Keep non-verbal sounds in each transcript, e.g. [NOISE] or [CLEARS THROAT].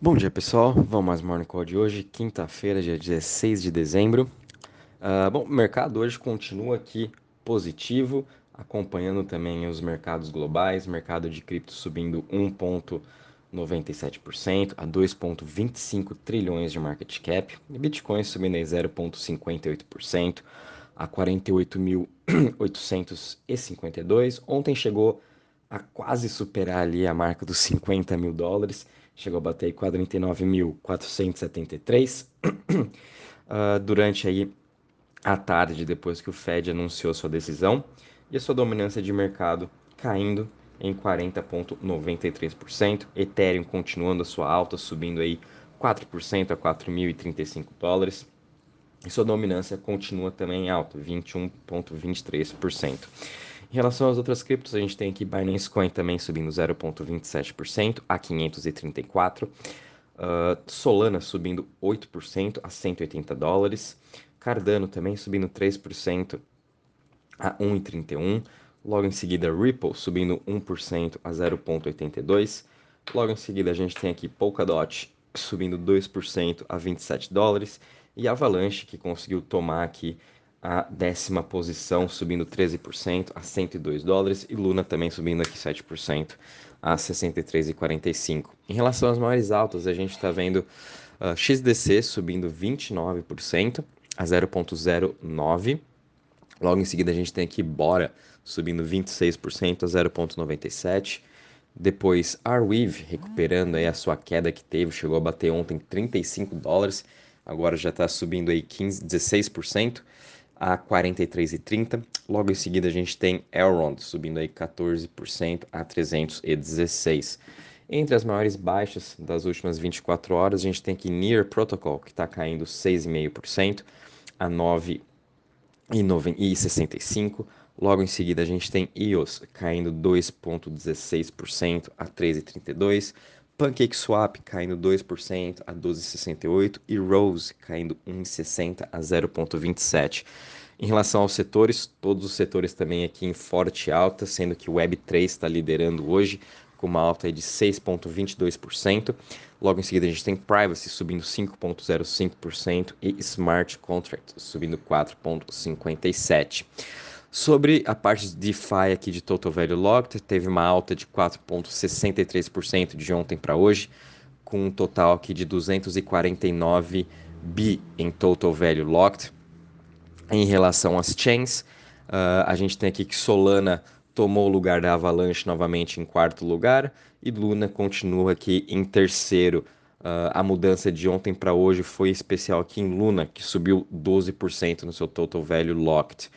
Bom dia pessoal, vamos mais Morning Call de hoje, quinta-feira, dia 16 de dezembro. Uh, bom, o mercado hoje continua aqui positivo, acompanhando também os mercados globais, mercado de cripto subindo 1,97% a 2,25 trilhões de market cap, e Bitcoin subindo em 0,58% a 48.852. Ontem chegou a quase superar ali a marca dos 50 mil dólares chegou a bater 49.473 uh, [CLEARS THROAT] ah, durante aí a tarde depois que o Fed anunciou sua decisão e a sua dominância de mercado caindo em 40.93%, Ethereum continuando a sua alta, subindo aí 4% a 4.035 dólares. E sua dominância continua também alta, 21.23%. Em relação às outras criptos, a gente tem aqui Binance Coin também subindo 0,27% a 534. Uh, ah, Solana subindo 8% a 180 dólares. Cardano também subindo 3% a 1,31. Logo em seguida, Ripple subindo 1% a 0,82. Logo em seguida, a gente tem aqui Polkadot subindo 2% a 27 dólares. E Avalanche, que conseguiu tomar aqui a décima posição, subindo 13% a 102 dólares, e Luna também subindo aqui 7% a 63,45. Em relação às maiores altas, a gente está vendo uh, XDC subindo 29% a 0,09. Logo em seguida, a gente tem aqui Bora subindo 26% a 0,97. Depois, Arweave recuperando aí a sua queda que teve, chegou a bater ontem 35 dólares, agora já está subindo aí 15, 16% a 43,30. Logo em seguida a gente tem Elrond subindo aí 14% a 316. Entre as maiores baixas das últimas 24 horas, a gente tem aqui Near Protocol, que está caindo 6,5% a 9,65. Logo em seguida, a gente tem EOS caindo 2,16% a 13,32. PancakeSwap caindo 2% a 12,68 e Rose caindo 1,60 a 0,27. Em relação aos setores, todos os setores também aqui em forte alta, sendo que o Web3 está liderando hoje com uma alta de 6,22%. Logo em seguida a gente tem Privacy subindo 5,05% e Smart Contract subindo 4,57%. Sobre a parte de DeFi aqui de Total Value Locked, teve uma alta de 4,63% de ontem para hoje, com um total aqui de 249 bi em Total Value Locked. Em relação às chains, uh, a gente tem aqui que Solana tomou o lugar da Avalanche novamente em quarto lugar e Luna continua aqui em terceiro. Uh, a mudança de ontem para hoje foi especial aqui em Luna, que subiu 12% no seu Total Value Locked.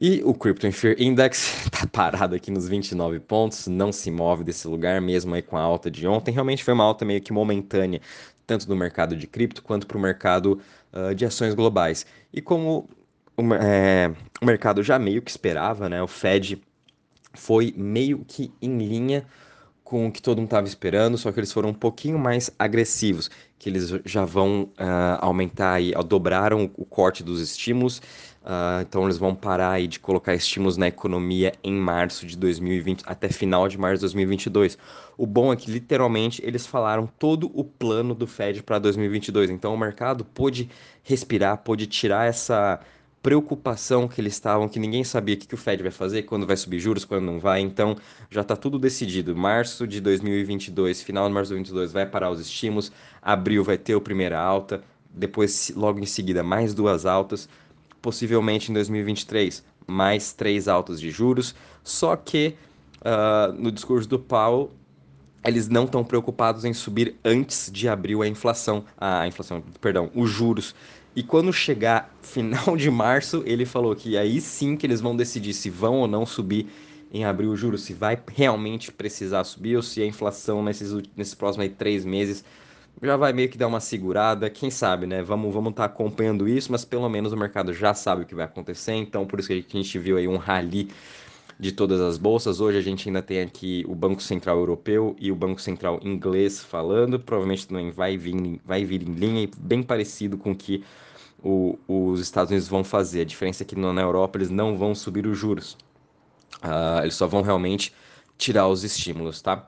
E o Crypto Fear Index está [LAUGHS] parado aqui nos 29 pontos, não se move desse lugar, mesmo aí com a alta de ontem. Realmente foi uma alta meio que momentânea, tanto no mercado de cripto quanto para o mercado uh, de ações globais. E como o, é, o mercado já meio que esperava, né, o Fed foi meio que em linha com o que todo mundo estava esperando, só que eles foram um pouquinho mais agressivos, eles já vão uh, aumentar e dobraram o corte dos estímulos Uh, então eles vão parar aí de colocar estímulos na economia em março de 2020 até final de março de 2022. O bom é que literalmente eles falaram todo o plano do Fed para 2022. Então o mercado pôde respirar, pôde tirar essa preocupação que eles estavam, que ninguém sabia o que, que o Fed vai fazer, quando vai subir juros, quando não vai. Então já está tudo decidido. Março de 2022, final de março de 2022 vai parar os estímulos. Abril vai ter a primeira alta. Depois, logo em seguida, mais duas altas possivelmente em 2023 mais três altas de juros. Só que uh, no discurso do Powell eles não estão preocupados em subir antes de abril a inflação, a inflação, perdão, os juros. E quando chegar [LAUGHS] final de março, ele falou que aí sim que eles vão decidir se vão ou não subir em abril os juros, se vai realmente precisar subir ou se a inflação nesses, nesses próximos três meses já vai meio que dar uma segurada, quem sabe, né? Vamos vamos estar tá acompanhando isso, mas pelo menos o mercado já sabe o que vai acontecer, então por isso que a gente viu aí um rally de todas as bolsas. Hoje a gente ainda tem aqui o Banco Central Europeu e o Banco Central Inglês falando, provavelmente também vai vir, vai vir em linha, bem parecido com o que o, os Estados Unidos vão fazer. A diferença é que na Europa eles não vão subir os juros, uh, eles só vão realmente tirar os estímulos, tá?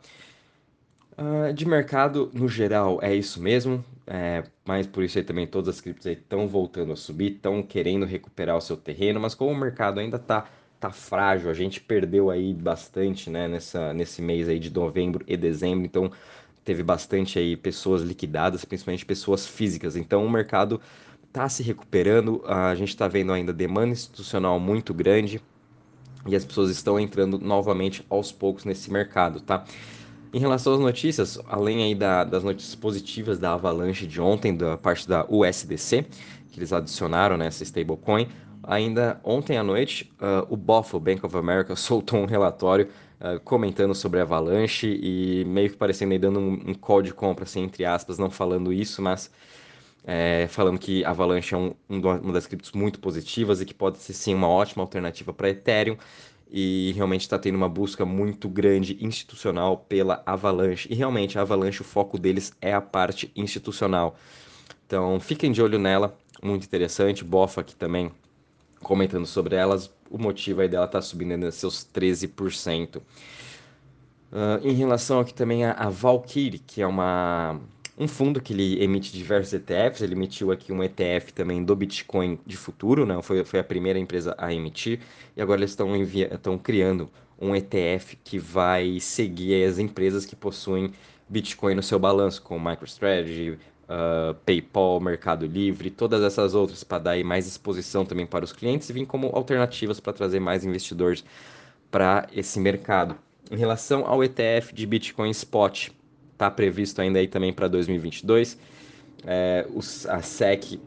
Uh, de mercado, no geral, é isso mesmo. É, mas por isso aí também todas as criptos estão voltando a subir, estão querendo recuperar o seu terreno, mas como o mercado ainda está tá frágil, a gente perdeu aí bastante, né, nessa, nesse mês aí de novembro e dezembro, então teve bastante aí pessoas liquidadas, principalmente pessoas físicas. Então o mercado está se recuperando, a gente está vendo ainda demanda institucional muito grande e as pessoas estão entrando novamente aos poucos nesse mercado, tá? Em relação às notícias, além aí da, das notícias positivas da Avalanche de ontem, da parte da USDC, que eles adicionaram nessa stablecoin, ainda ontem à noite, uh, o BOF, o Bank of America, [LAUGHS] soltou um relatório uh, comentando sobre a Avalanche e meio que parecendo aí dando um, um call de compra, assim, entre aspas, não falando isso, mas é, falando que Avalanche é um, um, uma das criptos muito positivas e que pode ser sim uma ótima alternativa para Ethereum e realmente está tendo uma busca muito grande institucional pela Avalanche. E realmente a Avalanche, o foco deles é a parte institucional. Então fiquem de olho nela, muito interessante. Bofa aqui também comentando sobre elas. O motivo aí dela tá subindo ainda seus 13%. Uh, ah, em relação aqui também a, a Valkyrie, que é uma um fundo que ele emite diversos ETFs, ele emitiu aqui um ETF também do Bitcoin de futuro, né? foi, foi a primeira empresa a emitir, e agora eles estão criando um ETF que vai seguir as empresas que possuem Bitcoin no seu balanço, como MicroStrategy, uh, PayPal, Mercado Livre, todas essas outras, para dar mais exposição também para os clientes e vir como alternativas para trazer mais investidores para esse mercado. Em relação ao ETF de Bitcoin Spot, está previsto ainda aí também para 2022. É, os, a SEC,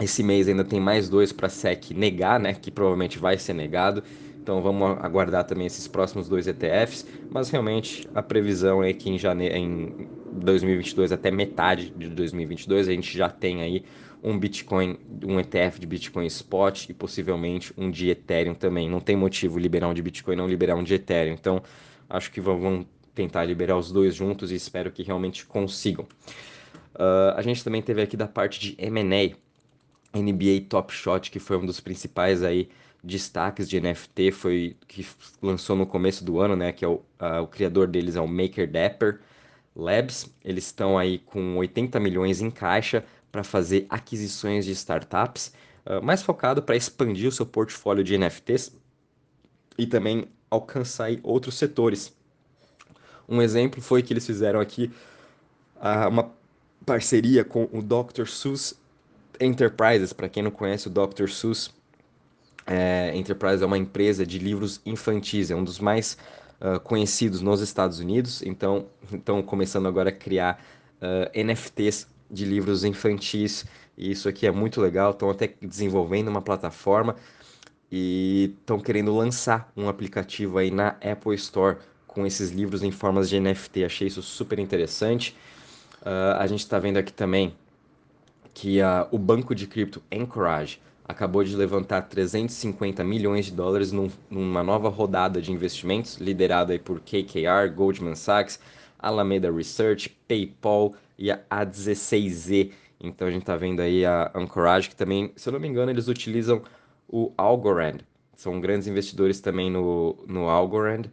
esse mês ainda tem mais dois para a SEC negar, né, que provavelmente vai ser negado. Então vamos aguardar também esses próximos dois ETFs, mas realmente a previsão é que em, janeiro, em 2022 até metade de 2022 a gente já tem aí um Bitcoin, um ETF de Bitcoin Spot e possivelmente um de Ethereum também. Não tem motivo liberar um de Bitcoin não liberar um de Ethereum. Então acho que vão tentar liberar os dois juntos e espero que realmente consigam. Uh, a gente também teve aqui da parte de M&A, NBA Top Shot, que foi um dos principais aí destaques de NFT, foi que lançou no começo do ano, né? Que é o, uh, o criador deles é o Maker Dapper Labs. Eles estão aí com 80 milhões em caixa para fazer aquisições de startups, uh, mais focado para expandir o seu portfólio de NFTs e também alcançar outros setores. Um exemplo foi que eles fizeram aqui uh, uma parceria com o Dr. Seuss Enterprises. Para quem não conhece, o Dr. Seuss é, é uma empresa de livros infantis, é um dos mais uh, conhecidos nos Estados Unidos. Então, estão começando agora a criar uh, ah, NFTs de livros infantis. E isso aqui é muito legal. Estão até desenvolvendo uma plataforma e estão querendo lançar um aplicativo aí na Apple Store com esses livros em formas de NFT. Achei isso super interessante. Uh, a gente está vendo aqui também que o banco de cripto Anchorage acabou de levantar 350 milhões de dólares num, numa nova rodada de investimentos, liderada por KKR, Goldman Sachs, Alameda Research, PayPal e a A16Z. Então a gente está vendo aí a Anchorage, que também, se eu não me engano, eles utilizam o Algorand. São grandes investidores também no, no Algorand.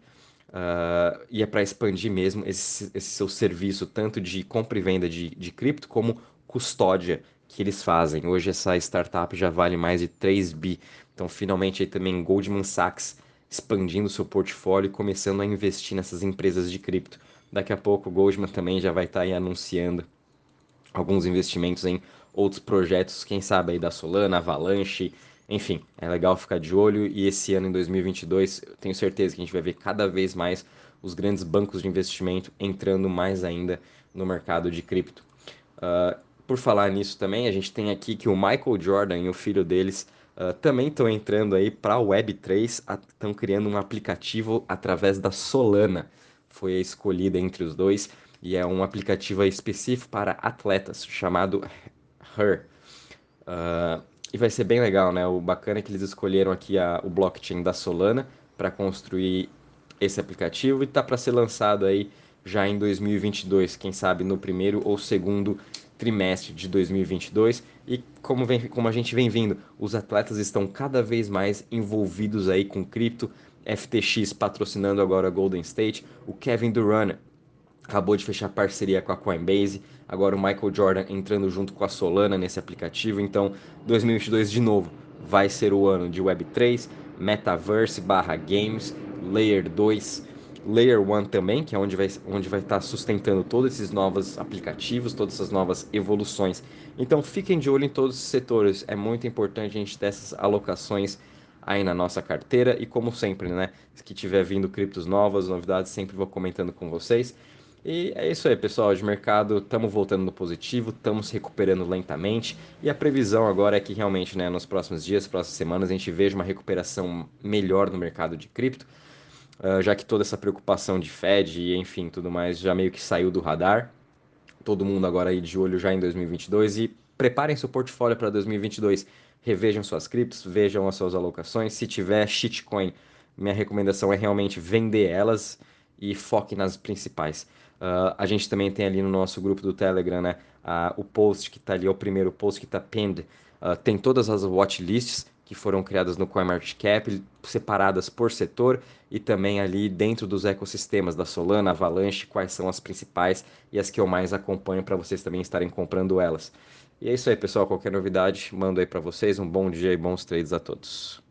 Uh, e é para expandir mesmo esse, esse, seu serviço, tanto de compra e venda de, de cripto, como custódia que eles fazem. Hoje essa startup já vale mais de 3 bi. Então, finalmente, aí também Goldman Sachs expandindo seu portfólio e começando a investir nessas empresas de cripto. Daqui a pouco o Goldman também já vai estar tá aí anunciando alguns investimentos em outros projetos, quem sabe aí da Solana, Avalanche, enfim, é legal ficar de olho e esse ano, em 2022, eu tenho certeza que a gente vai ver cada vez mais os grandes bancos de investimento entrando mais ainda no mercado de cripto. Uh, por falar nisso também, a gente tem aqui que o Michael Jordan e o filho deles uh, também estão entrando aí para a Web3, estão criando um aplicativo através da Solana. Foi escolhida entre os dois e é um aplicativo específico para atletas chamado Her. Uh, e vai ser bem legal, né? O bacana é que eles escolheram aqui a, o blockchain da Solana para construir esse aplicativo e tá para ser lançado aí já em 2022, quem sabe no primeiro ou segundo trimestre de 2022. E como, vem, como a gente vem vindo, os atletas estão cada vez mais envolvidos aí com cripto. FTX patrocinando agora a Golden State, o Kevin Durant acabou de fechar parceria com a Coinbase, agora o Michael Jordan entrando junto com a Solana nesse aplicativo, então 2022 de novo vai ser o ano de Web3, Metaverse barra Games, Layer 2, Layer 1 também, que é onde vai, onde vai estar sustentando todos esses novos aplicativos, todas essas novas evoluções. Então fiquem de olho em todos os setores, é muito importante a gente ter essas alocações aí na nossa carteira e como sempre, né, que tiver vindo criptos novas, novidades, sempre vou comentando com vocês. E é isso aí, pessoal. De mercado, estamos voltando no positivo, estamos recuperando lentamente. E a previsão agora é que realmente, né, nos próximos dias, próximas semanas, a gente veja uma recuperação melhor no mercado de cripto, uh, já que toda essa preocupação de Fed e enfim tudo mais já meio que saiu do radar. Todo mundo agora aí de olho já em 2022 e preparem seu portfólio para 2022. Revejam suas criptos, vejam as suas alocações. Se tiver shitcoin, minha recomendação é realmente vender elas e foque nas principais. Uh, a gente também tem ali no nosso grupo do Telegram, né? Uh, o post que está ali, é o primeiro post que está pinned. Uh, tem todas as watchlists que foram criadas no CoinMarketCap, separadas por setor e também ali dentro dos ecossistemas da Solana, Avalanche, quais são as principais e as que eu mais acompanho para vocês também estarem comprando elas. E é isso aí, pessoal. Qualquer novidade, mando aí para vocês. Um bom dia e bons trades a todos.